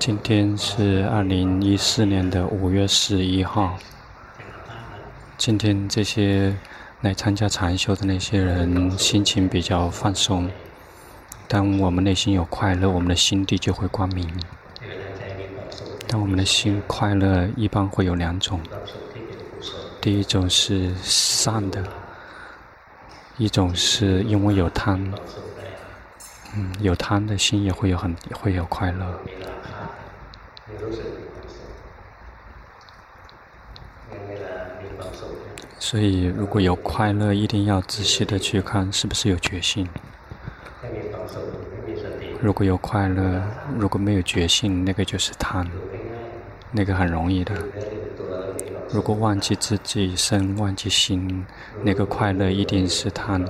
今天是二零一四年的五月十一号。今天这些来参加禅修的那些人心情比较放松。当我们内心有快乐，我们的心地就会光明。当我们的心快乐，一般会有两种。第一种是善的，一种是因为有贪。嗯，有贪的心也会有很会有快乐。所以，如果有快乐，一定要仔细的去看是不是有觉性。如果有快乐，如果没有觉性，那个就是贪，那个很容易的。如果忘记自己身，忘记心，那个快乐一定是贪。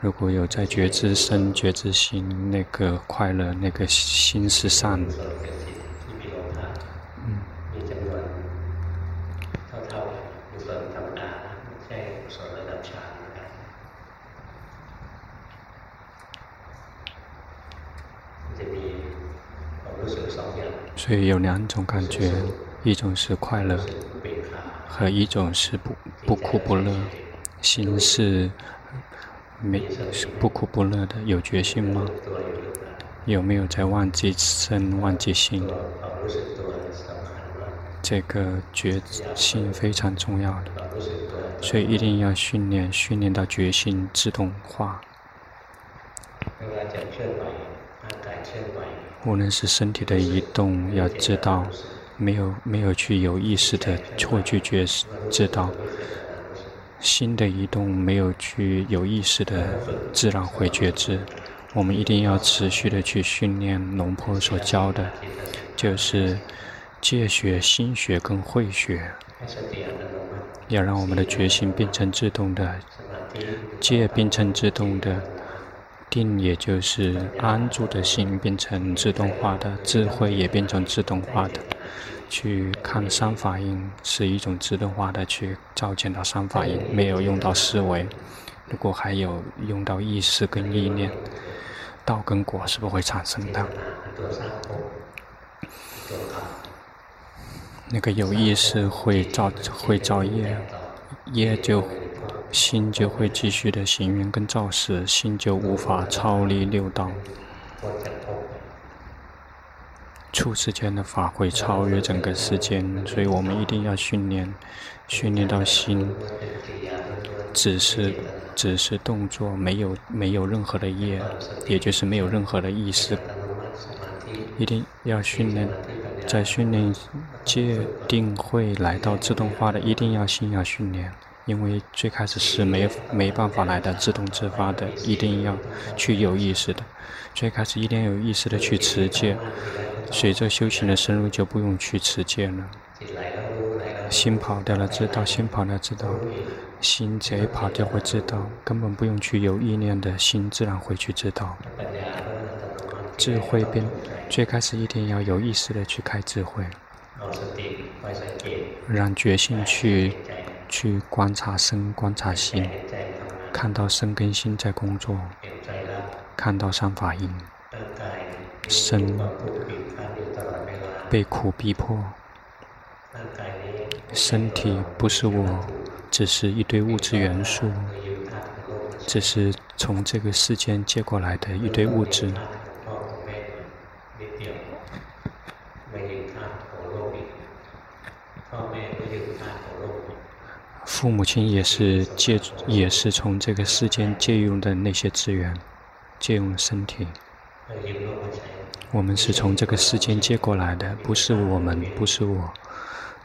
如果有在觉知身、觉知心，那个快乐，那个心是善的。所以有两种感觉，一种是快乐，和一种是不不苦不乐，心是。没是不苦不乐的，有决心吗？有没有在忘记身、忘记心？这个决心非常重要的，所以一定要训练，训练到决心自动化。无论是身体的移动，要知道，没有没有去有意识的会去觉知道。心的移动没有去有意识的自然会觉知，我们一定要持续的去训练龙婆所教的，就是戒学、心学跟慧学，要让我们的觉性变成自动的，戒变成自动的，定也就是安住的心变成自动化的，智慧也变成自动化的。去看三法印是一种自动化的去照见到三法印，没有用到思维。如果还有用到意识跟意念，道跟果是不会产生的。那个有意识会造会造业，业就心就会继续的行缘跟造事，心就无法超离六道。出世间的法会超越整个世间，所以我们一定要训练，训练到心只是只是动作，没有没有任何的业，也就是没有任何的意识。一定要训练，在训练界定会来到自动化的，一定要心要训练，因为最开始是没没办法来的自动自发的，一定要去有意识的，最开始一定要有意识的去持戒。随着修行的深入，就不用去持戒了。心跑掉了，知道；心跑了，知道；心贼跑掉，会知道。根本不用去有意念的心，自然会去知道。智慧变，最开始一定要有意识的去开智慧，让决心去去观察身、观察心，看到身跟心在工作，看到三法印，身。被苦逼迫，身体不是我，只是一堆物质元素，只是从这个世间借过来的一堆物质。父母亲也是借，也是从这个世间借用的那些资源，借用身体。我们是从这个世间借过来的，不是我们，不是我，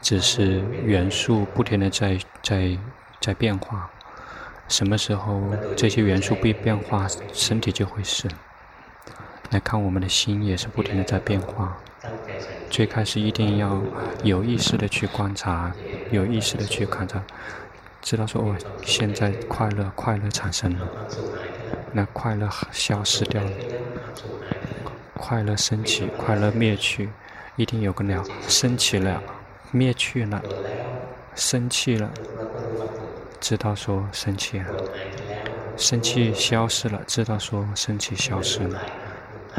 只是元素不停的在在在变化。什么时候这些元素被变化，身体就会死。来看我们的心也是不停的在变化。最开始一定要有意识的去观察，有意识的去看着，知道说哦，现在快乐快乐产生了，那快乐消失掉了。快乐升起，快乐灭去，一定有个了。升起了，灭去了，生气了，知道说生气了，生气消失了，知道说生气消失了。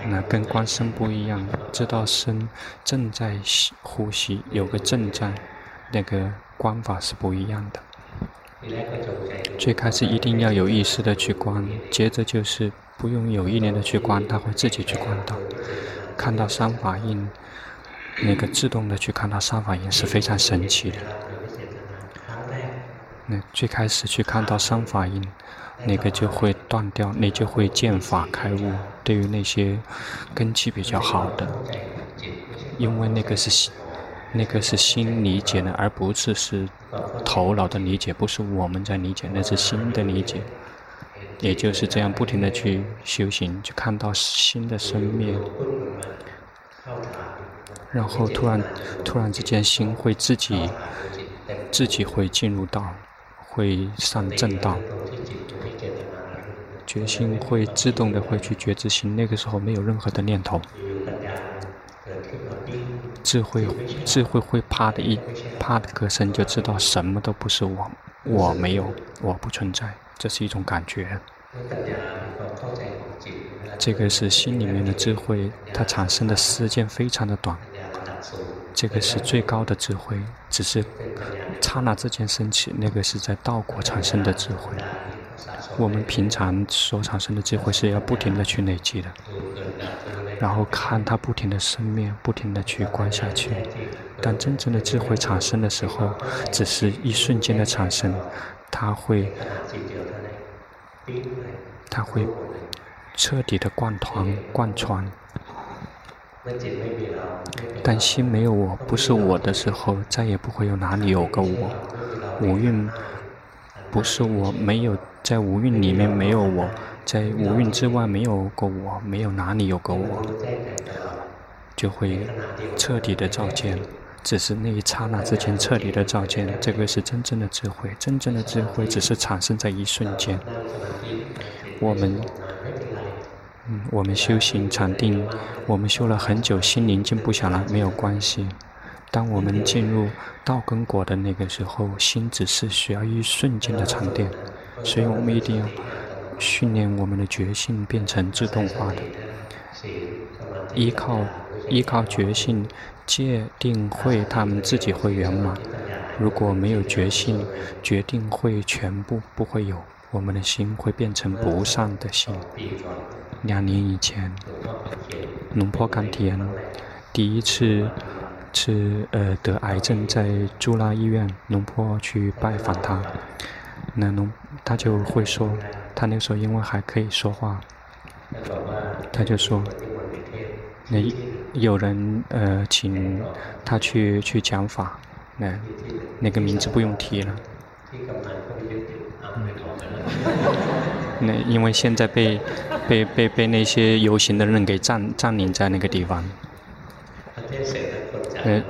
那跟观身不一样，知道身正在呼吸，有个正在，那个观法是不一样的。最开始一定要有意识的去观，接着就是不用有意念的去观，它会自己去观到，看到三法印，那个自动的去看到三法印是非常神奇的。那最开始去看到三法印。那个就会断掉，你就会见法开悟。对于那些根基比较好的，因为那个是，那个是心理解的，而不是是头脑的理解，不是我们在理解，那是心的理解。也就是这样不停地去修行，就看到心的生灭，然后突然突然之间心会自己自己会进入到，会上正道。决心会自动的会去觉知心，那个时候没有任何的念头，智慧智慧会啪的一啪的歌声就知道什么都不是我，我没有，我不存在，这是一种感觉。这个是心里面的智慧，它产生的时间非常的短，这个是最高的智慧，只是刹那之间升起，那个是在道果产生的智慧。我们平常所产生的智慧是要不停的去累积的，然后看它不停的生灭，不停的去观下去。当真正的智慧产生的时候，只是一瞬间的产生，它会，它会彻底的贯穿贯穿。当心没有我，不是我的时候，再也不会有哪里有个我。五蕴不是我，没有。在五蕴里面没有我，在五蕴之外没有过我，没有哪里有个我，就会彻底的照见。只是那一刹那之间彻底的照见，这个是真正的智慧。真正的智慧只是产生在一瞬间。我们，嗯，我们修行禅定，我们修了很久，心宁静不下来，没有关系。当我们进入道根果的那个时候，心只是需要一瞬间的沉淀。所以我们一定要训练我们的觉性变成自动化的，依靠依靠觉性，界定会，他们自己会圆满。如果没有觉性，决定会全部不会有，我们的心会变成不善的心。两年以前，龙坡甘田第一次是呃得癌症，在朱拉医院，龙坡去拜访他。那龙他就会说，他那时候因为还可以说话，他就说，那有人呃请他去去讲法，那那个名字不用提了。那因为现在被被被被那些游行的人给占占领在那个地方。那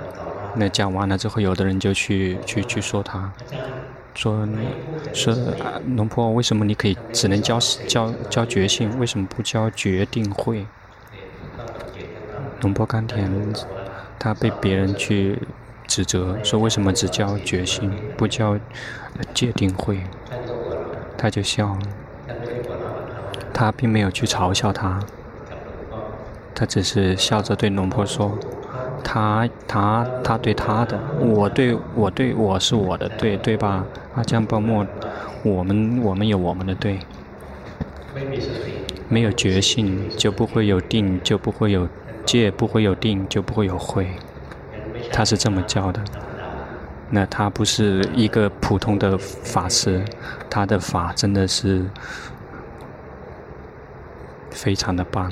那讲完了之后，有的人就去去去说他。说，说龙婆，为什么你可以只能教教教觉性？为什么不教决定会？龙婆甘田，他被别人去指责，说为什么只教觉性，不教界定会？他就笑，他并没有去嘲笑他，他只是笑着对龙婆说。他他他对他的，我对我对我是我的对对吧？阿江波莫，我们我们有我们的对。没有觉性就不会有定，就不会有戒，不会有定就不会有慧。他是这么教的。那他不是一个普通的法师，他的法真的是非常的棒。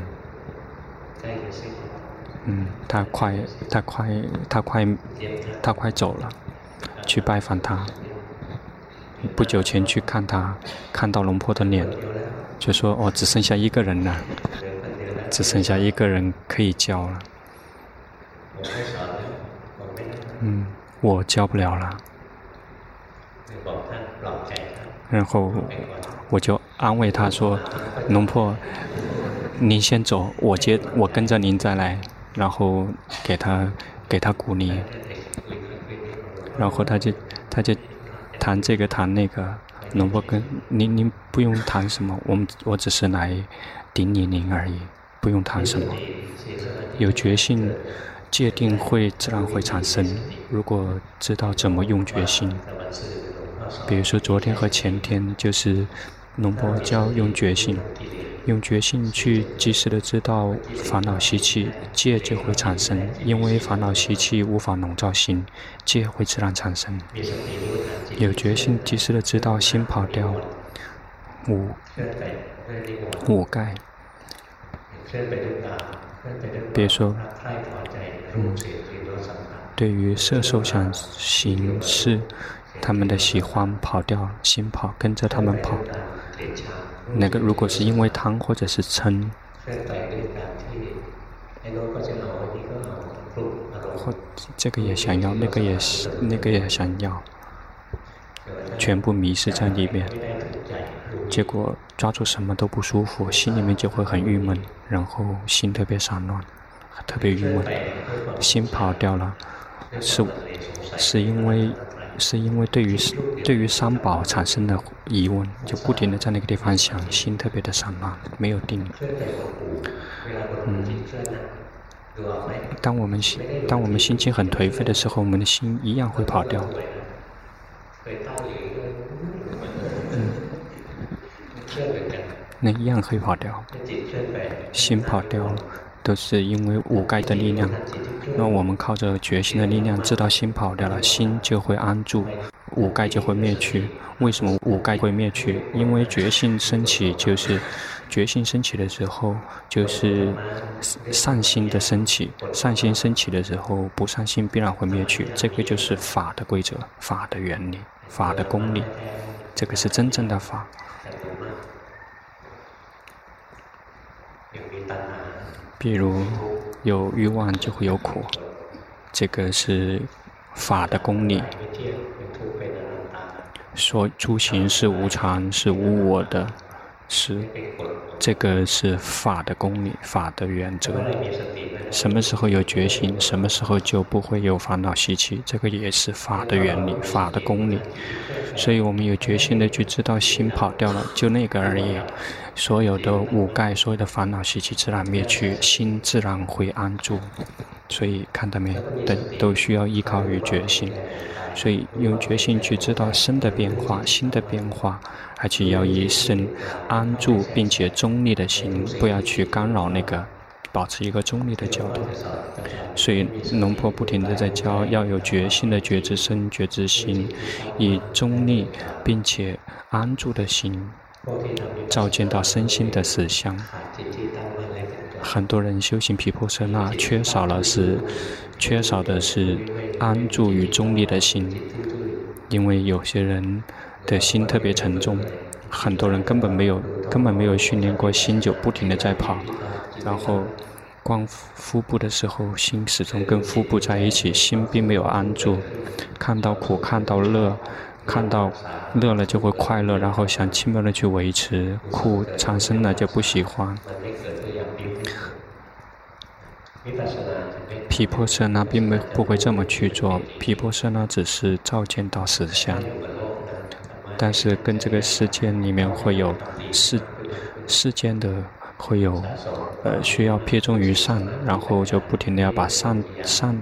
嗯，他快，他快，他快，他快走了，去拜访他。不久前去看他，看到龙婆的脸，就说：“哦，只剩下一个人了，只剩下一个人可以教了。”嗯，我教不了了。然后我就安慰他说：“龙婆，您先走，我接，我跟着您再来。”然后给他给他鼓励，然后他就他就谈这个谈那个，龙婆跟您您不用谈什么，我们我只是来顶你您而已，不用谈什么。有决心，界定会自然会产生。如果知道怎么用决心，比如说昨天和前天，就是龙波教用决心。用决心去及时的知道烦恼习气，戒就会产生。因为烦恼习气无法笼罩心，戒会自然产生。有决心及时的知道心跑掉，五五盖。别说，嗯，对于色受想行识，他们的喜欢跑掉，心跑，跟着他们跑。那个如果是因为贪或者是嗔，或这个也想要，那个也是那个也想要，全部迷失在里面，结果抓住什么都不舒服，心里面就会很郁闷，然后心特别散乱，特别郁闷，心跑掉了，是是因为。是因为对于对于三宝产生了疑问，就不停地在那个地方想，心特别的散乱，没有定。嗯，当我们心当我们心情很颓废的时候，我们的心一样会跑掉。嗯，那一样会跑掉，心跑掉了。都是因为五盖的力量，那我们靠着决心的力量，知道心跑掉了，心就会安住，五盖就会灭去。为什么五盖会灭去？因为决心升起，就是决心升起的时候，就是善心的升起。善心升起的时候，不善心必然会灭去。这个就是法的规则，法的原理，法的公理，这个是真正的法。比如有欲望就会有苦，这个是法的公理。说诸行是无常，是无我的，是这个是法的公理，法的原则。什么时候有决心，什么时候就不会有烦恼习气，这个也是法的原理，法的公理。所以我们有决心的去知道心跑掉了，就那个而已。所有的五盖，所有的烦恼习气自然灭去，心自然会安住。所以看到没？都都需要依靠于决心。所以用决心去知道身的变化、心的变化，而且要以身安住并且中立的心，不要去干扰那个，保持一个中立的角度。所以龙婆不停地在教，要有决心的觉知身、觉知心，以中立并且安住的心。照见到身心的实相，很多人修行毗婆舍那，缺少了是，缺少的是安住与中立的心，因为有些人的心特别沉重，很多人根本没有根本没有训练过心，就不停地在跑，然后光腹部的时候，心始终跟腹部在一起，心并没有安住，看到苦，看到乐。看到乐了就会快乐，然后想尽量的去维持；苦产生了就不喜欢。皮婆舍那并没不会这么去做，皮婆舍那只是照见到实相，但是跟这个世间里面会有世世间的会有呃需要偏重于善，然后就不停的要把善善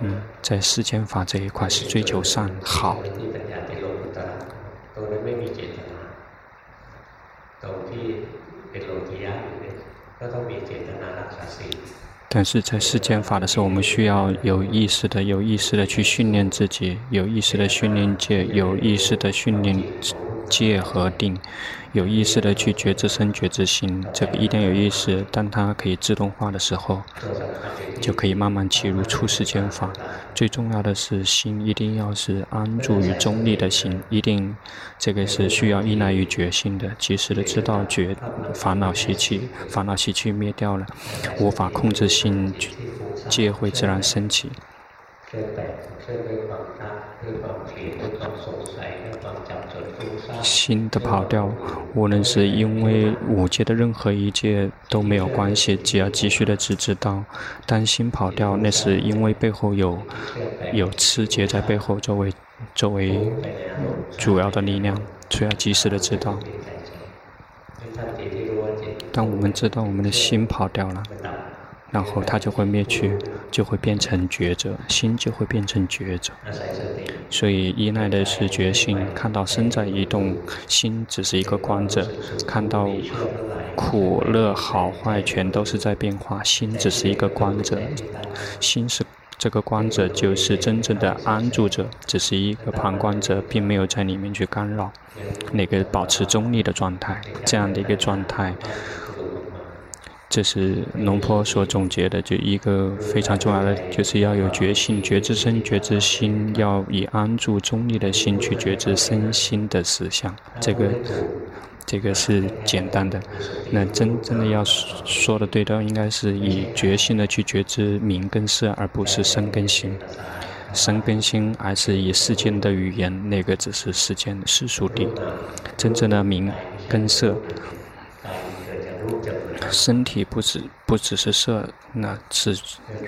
嗯在世间法这一块是追求善好。但是在世间法的时候，我们需要有意识的、有意识的去训练自己，有意识的训练戒，有意识的训练戒和定。有意识的去觉知身、觉知心，这个一定要有意识。当它可以自动化的时候，就可以慢慢切入初世间法。最重要的是心一定要是安住于中立的心，一定这个是需要依赖于觉心的。及时的知道觉烦恼习气，烦恼习气灭掉了，无法控制心，戒会自然升起。心的跑掉，无论是因为五戒的任何一戒都没有关系，只要继续的只知道，当心跑掉，那是因为背后有有持戒在背后作为作为主要的力量，所以要及时的知道。当我们知道我们的心跑掉了，然后它就会灭去，就会变成觉者，心就会变成觉者。所以依赖的是觉性，看到身在移动，心只是一个观者；看到苦乐好坏全都是在变化，心只是一个观者。心是这个观者，就是真正的安住者，只是一个旁观者，并没有在里面去干扰，那个保持中立的状态，这样的一个状态。这是龙坡所总结的，就一个非常重要的，就是要有觉性、觉知身、觉知心，要以安住中立的心去觉知身心的实相。这个，这个是简单的。那真正的要说的对的，应该是以觉性的去觉知名跟色，而不是身跟心。身跟心，而是以世间的语言，那个只是世间世俗谛。真正的名跟色。身体不只不只是色，那是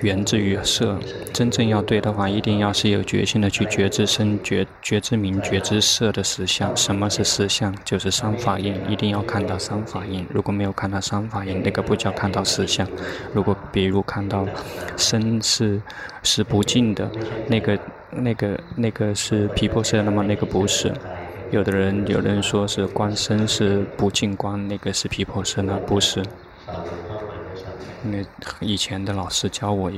源自于色。真正要对的话，一定要是有决心的去觉知身、觉觉知名、觉知色的实相。什么是实相？就是三法印，一定要看到三法印。如果没有看到三法印，那个不叫看到实相。如果比如看到身是是不净的，那个那个那个是皮婆色，那么那个不是。有的人有人说是观身是不净观，那个是皮婆色，那不是。那以前的老师教我，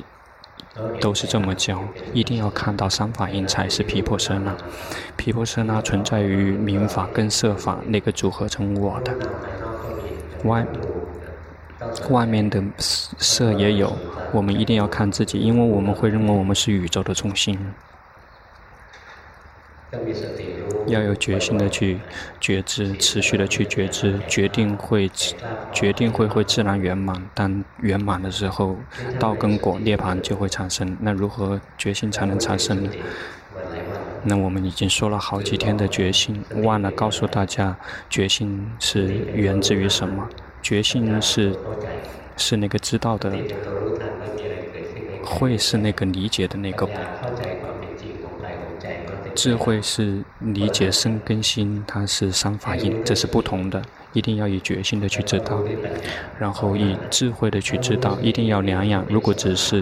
都是这么教，一定要看到三法印才是皮婆舍那。皮婆舍那存在于明法跟色法那个组合成我的，外外面的色也有，我们一定要看自己，因为我们会认为我们是宇宙的中心。要有决心的去觉知，持续的去觉知，决定会决定会会自然圆满。当圆满的时候，道跟果涅槃就会产生。那如何决心才能产生呢？那我们已经说了好几天的决心，忘了告诉大家，决心是源自于什么？决心是是那个知道的，会是那个理解的那个。智慧是理解身跟心，它是三法印，这是不同的。一定要以决心的去知道，然后以智慧的去知道，一定要两样。如果只是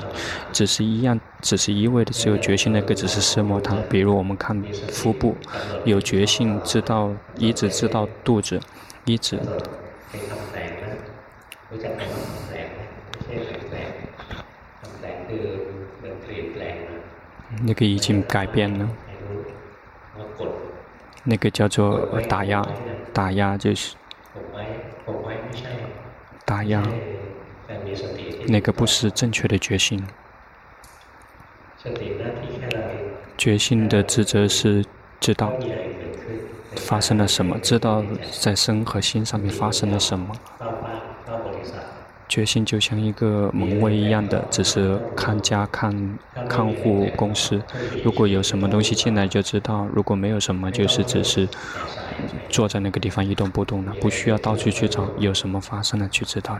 只是一样，只是一味的只有决心那个，只是色魔他。比如我们看腹部，有决心知道，一直知道肚子，一直。那个已经改变了。那个叫做打压，打压就是打压，那个不是正确的决心。决心的职责是知道发生了什么，知道在身和心上面发生了什么。决心就像一个门卫一样的，只是看家看看护公司。如果有什么东西进来就知道，如果没有什么，就是只是坐在那个地方一动不动的，不需要到处去找有什么发生了去知道。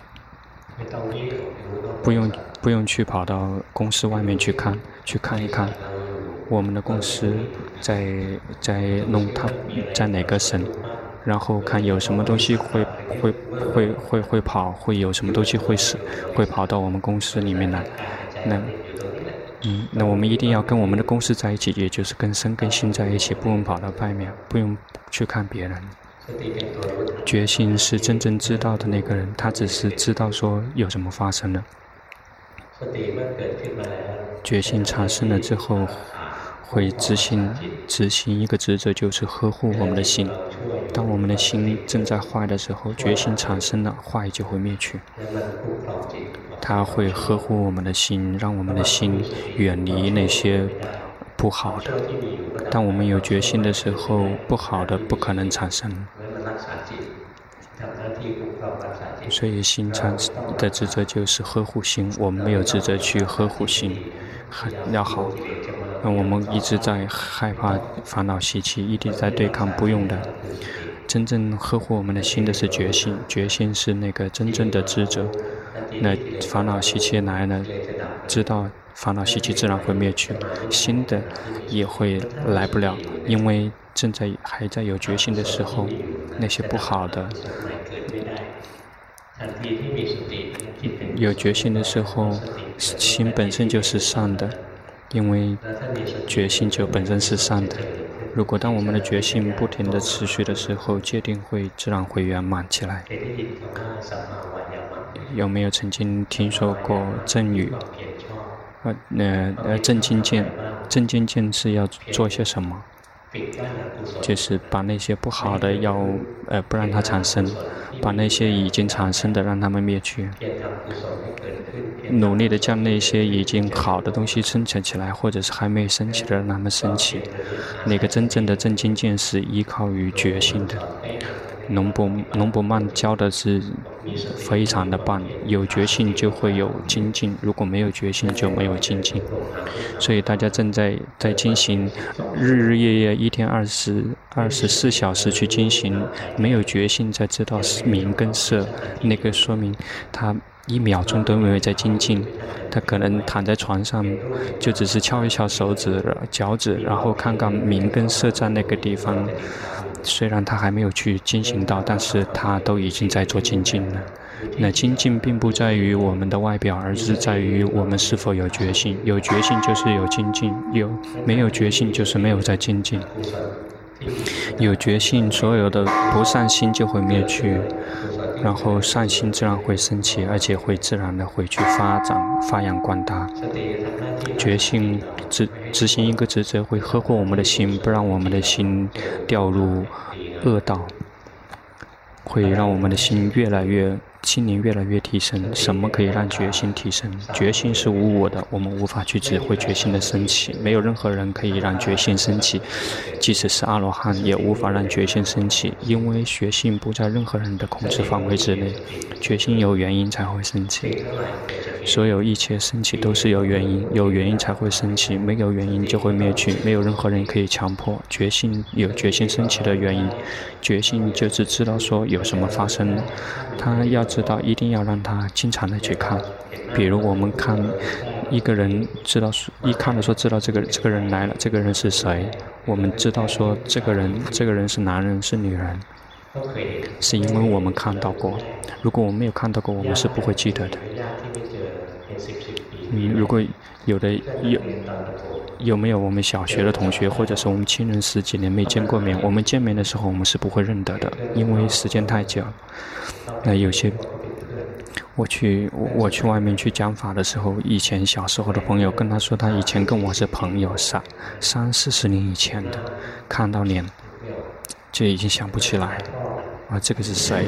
不用不用去跑到公司外面去看，去看一看我们的公司在在弄它在哪个省。然后看有什么东西会会会会会跑，会有什么东西会死，会跑到我们公司里面来。那，嗯，那我们一定要跟我们的公司在一起，也就是跟身跟心在一起，不用跑到外面，不用去看别人。决心是真正知道的那个人，他只是知道说有什么发生了。决心产生了之后。会执行执行一个职责，就是呵护我们的心。当我们的心正在坏的时候，决心产生了，坏就会灭去。他会呵护我们的心，让我们的心远离那些不好的。当我们有决心的时候，不好的不可能产生。所以心产的职责就是呵护心，我们没有职责去呵护心，很要好。那我们一直在害怕烦恼习气，一直在对抗，不用的。真正呵护我们的心的是决心，决心是那个真正的智者。那烦恼习气来了，知道烦恼习气自然会灭去，新的也会来不了，因为正在还在有决心的时候，那些不好的。有决心的时候，心本身就是善的，因为决心就本身是善的。如果当我们的决心不停地持续的时候，戒定会自然会圆满起来。有没有曾经听说过正语？呃，呃，呃，正经见，正经见是要做些什么？就是把那些不好的要，呃，不让它产生，把那些已经产生的让它们灭去。努力的将那些已经好的东西生成起来，或者是还没升起的，让它们升起。那个真正的正精进是依靠于决心的。龙伯龙伯曼教的是非常的棒，有决心就会有精进，如果没有决心就没有精进。所以大家正在在进行日日夜夜一天二十二十四小时去进行，没有决心在知道名跟色，那个说明他一秒钟都没有在精进，他可能躺在床上就只是敲一敲手指脚趾，然后看看名跟色在那个地方。虽然他还没有去进行到，但是他都已经在做精进了。那精进并不在于我们的外表，而是在于我们是否有决心。有决心就是有精进，有没有决心就是没有在精进。有决心，所有的不善心就会灭去，然后善心自然会升起，而且会自然的会去发展、发扬光大。决心执执行一个职责，会呵护我们的心，不让我们的心掉入恶道，会让我们的心越来越。心灵越来越提升，什么可以让决心提升？决心是无我的，我们无法去指挥决心的升起。没有任何人可以让决心升起，即使是阿罗汉也无法让决心升起，因为决心不在任何人的控制范围之内。决心有原因才会升起，所有一切升起都是有原因，有原因才会升起，没有原因就会灭去。没有任何人可以强迫决心有决心升起的原因，决心就是知道说有什么发生，他要。知道一定要让他经常的去看，比如我们看一个人，知道一看的时候知道这个这个人来了，这个人是谁？我们知道说这个人这个人是男人是女人，是因为我们看到过。如果我们没有看到过，我们是不会记得的。嗯，如果有的有有没有我们小学的同学，或者是我们亲人十几年没见过面，我们见面的时候我们是不会认得的，因为时间太久。那有些，我去我去外面去讲法的时候，以前小时候的朋友跟他说，他以前跟我是朋友，三三四十年以前的，看到脸就已经想不起来，啊，这个是谁？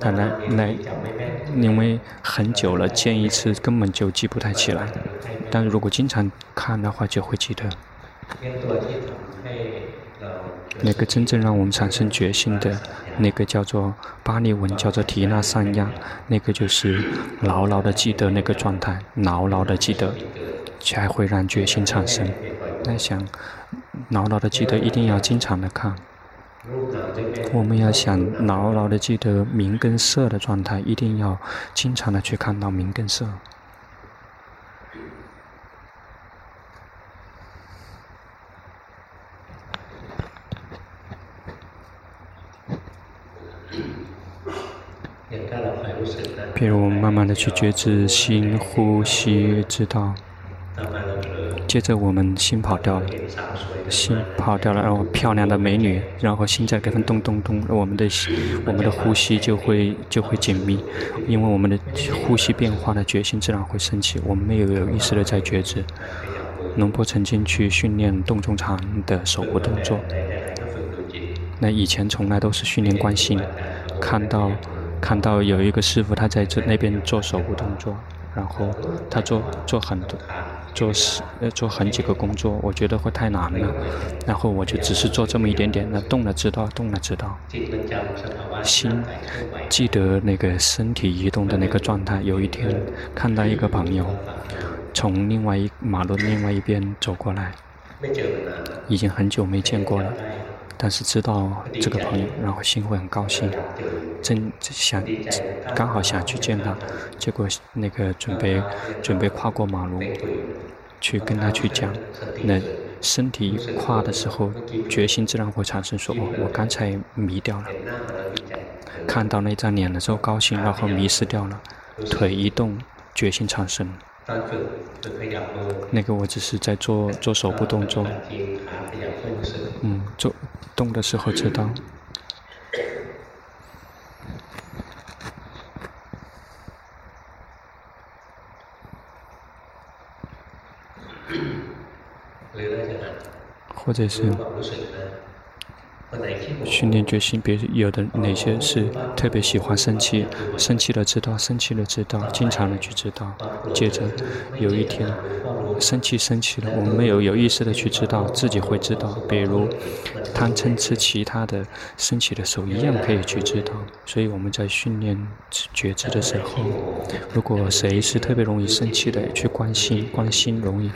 他来来，因为很久了，见一次根本就记不太起来，但如果经常看的话，就会记得。那个真正让我们产生决心的，那个叫做巴利文，叫做提那三亚，那个就是牢牢的记得那个状态，牢牢的记得，才会让决心产生。在想牢牢的记得，一定要经常的看。我们要想牢牢的记得名跟色的状态，一定要经常的去看到名跟色。比如我们慢慢的去觉知心呼吸，知道。接着我们心跑掉了，心跑掉了，然后漂亮的美女，然后心在跟它咚咚咚，我们的，我们的呼吸就会就会紧密，因为我们的呼吸变化的决心自然会升起，我们没有有意识的在觉知。龙波曾经去训练洞中禅的手部动作，那以前从来都是训练观心，看到。看到有一个师傅，他在这那边做手部动作，然后他做做很多，做十呃做很几个工作，我觉得会太难了，然后我就只是做这么一点点，那动了知道，动了知道，心记得那个身体移动的那个状态。有一天看到一个朋友从另外一马路另外一边走过来，已经很久没见过了。但是知道这个朋友，然后心会很高兴，真想刚好想去见他，结果那个准备准备跨过马路去跟他去讲，那身体一跨的时候，决心自然会产生说：“哦，我刚才迷掉了。”看到那张脸的时候高兴，然后迷失掉了。腿一动，决心产生。那个我只是在做做手部动作，嗯，做动的时候知道。或者是。训练决心，别有的哪些是特别喜欢生气，生气了知道，生气了知道，经常的去知道。接着有一天，生气生气了，我们没有有意识的去知道，自己会知道。比如贪嗔痴其他的生气的时候，一样可以去知道。所以我们在训练觉知的时候，如果谁是特别容易生气的，去关心关心，容易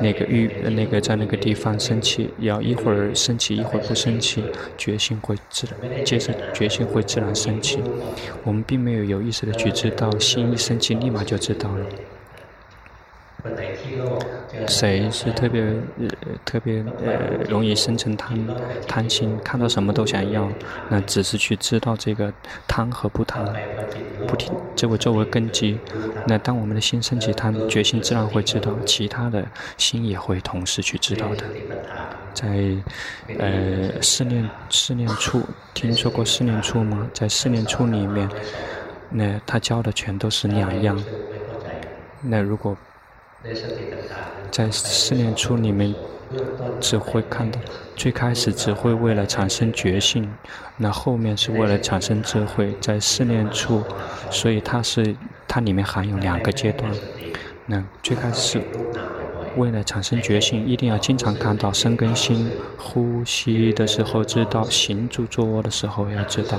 那个欲那个在那个地方生气，要一会儿生气，一会儿不生气。决心会自然，接着决心会自然升起。我们并没有有意识的去知道，心一生起，立马就知道了。谁是特别特别呃容易生成贪贪心，看到什么都想要，那只是去知道这个贪和不贪，不停这个作为根基。那当我们的心升起贪，决心自然会知道，其他的心也会同时去知道的。在呃试念试念处，听说过试念处吗？在试念处里面，那他教的全都是两样。那如果在四念处里面，只会看到最开始只会为了产生觉性，那后面是为了产生智慧。在四念处，所以它是它里面含有两个阶段。那最开始为了产生觉性，一定要经常看到身跟心，呼吸的时候知道，行住坐卧的时候要知道。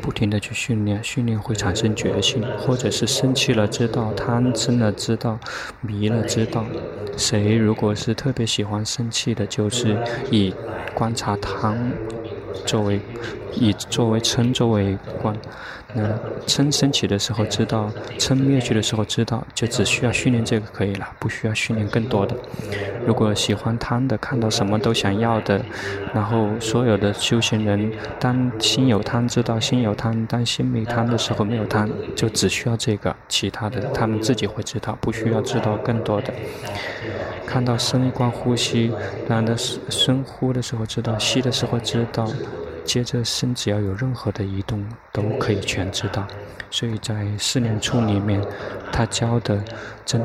不停的去训练，训练会产生觉性，或者是生气了知道，贪嗔了知道，迷了知道。谁如果是特别喜欢生气的，就是以观察贪作为，以作为嗔作为观。那嗔升起的时候知道，嗔灭去的时候知道，就只需要训练这个可以了，不需要训练更多的。如果喜欢贪的，看到什么都想要的，然后所有的修行人，当心有贪知道心有贪，当心没贪的时候没有贪，就只需要这个，其他的他们自己会知道，不需要知道更多的。看到深观呼吸，然的深呼的时候知道，吸的时候知道。接着身只要有任何的移动，都可以全知道。所以在四念处里面，他教的真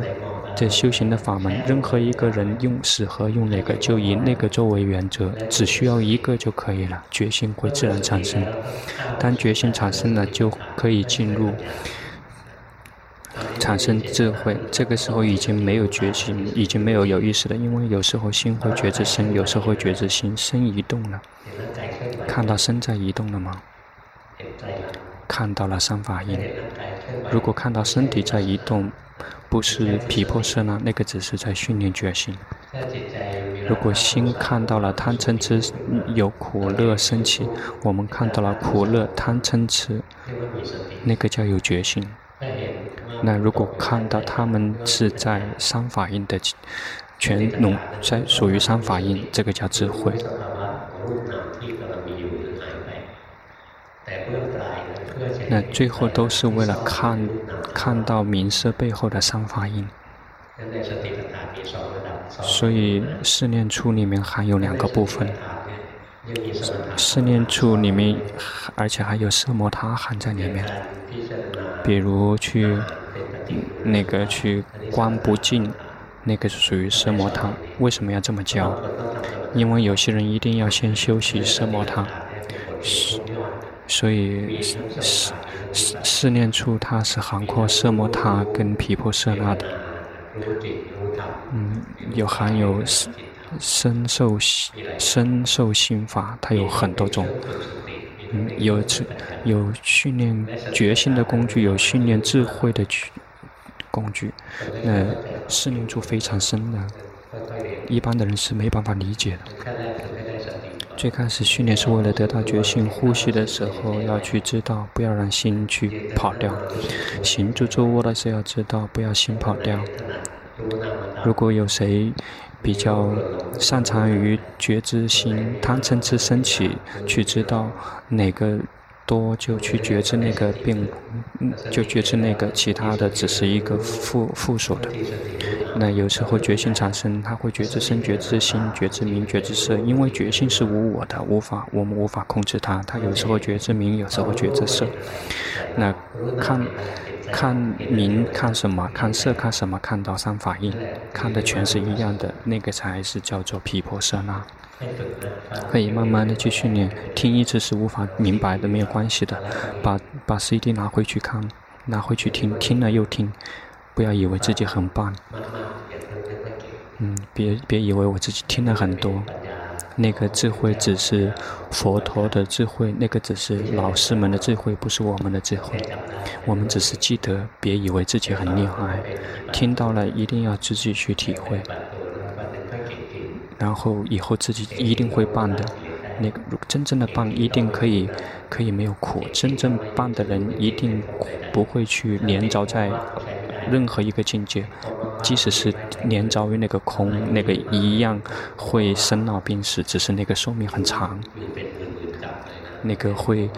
这修行的法门，任何一个人用适合用哪个，就以那个作为原则，只需要一个就可以了，决心会自然产生。当决心产生了，就可以进入产生智慧。这个时候已经没有决心，已经没有有意识了，因为有时候心会觉知身，有时候觉知心，身移动了。看到身在移动了吗？看到了三法印。如果看到身体在移动，不是皮破色呢，那个只是在训练决心。如果心看到了贪嗔痴有苦乐升起，我们看到了苦乐贪嗔痴，那个叫有决心。那如果看到他们是在三法印的全龙在属于三法印，这个叫智慧。那最后都是为了看，看到名色背后的三法印。所以四念处里面含有两个部分。四念处里面，而且还有色魔他含在里面。比如去那个去观不净，那个是属于奢摩他。为什么要这么教？因为有些人一定要先修习奢摩他。所以四四四念处它是涵括奢摩他跟毗婆舍那的，嗯，有含有身受身受心法，它有很多种，嗯，有有训练决心的工具，有训练智慧的工具，那四念处非常深的，一般的人是没办法理解的。最开始训练是为了得到决心，呼吸的时候要去知道，不要让心去跑掉；行住坐卧的时候要知道，不要心跑掉。如果有谁比较擅长于觉知心贪嗔痴升起，去知道哪个多就去觉知那个变，就觉知那个其他的只是一个附附属的。那有时候觉性产生，他会觉知身、觉知心、觉知名、觉知色，因为觉性是无我的，无法我们无法控制它。他有时候觉知名，有时候觉知色。那看。看名看什么？看色看什么？看到三法印，看的全是一样的，那个才是叫做皮婆舍那。可以慢慢的去训练，听一次是无法明白的，没有关系的。把把 CD 拿回去看，拿回去听，听了又听，不要以为自己很棒。嗯，别别以为我自己听了很多。那个智慧只是佛陀的智慧，那个只是老师们的智慧，不是我们的智慧。我们只是记得，别以为自己很厉害，听到了一定要自己去体会，然后以后自己一定会办的。那个真正的办一定可以，可以没有苦。真正办的人一定不会去连着在任何一个境界。即使是连着于那个空，那个一样会生老病死，只是那个寿命很长。那个会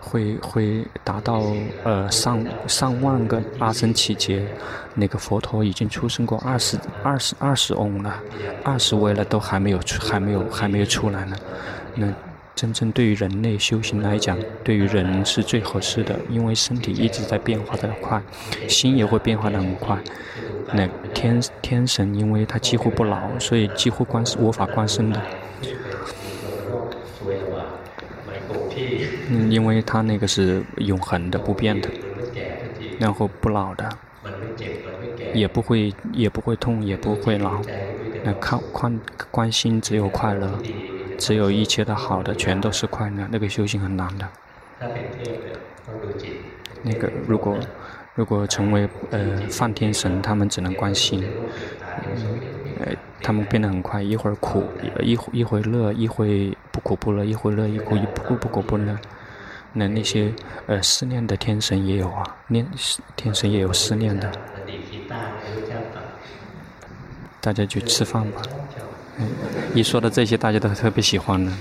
会会达到呃上上万个阿僧只劫，那个佛陀已经出生过二十二十二十翁了，二十位了都还没有出还没有还没有出来呢。那真正对于人类修行来讲，对于人是最合适的，因为身体一直在变化的快，心也会变化的很快。那天天神，因为他几乎不老，所以几乎观无法观身的。嗯，因为他那个是永恒的、不变的，然后不老的，也不会也不会痛，也不会老。那看观观心只有快乐，只有一切的好的全都是快乐。那个修行很难的。那个如果。如果成为呃梵天神，他们只能关心，呃，他们变得很快，一会儿苦，一会一会乐，一会不苦不乐，一会乐一苦一不不苦不乐。那那些呃思念的天神也有啊，念天神也有思念的。大家去吃饭吧，嗯，一说到这些，大家都特别喜欢呢。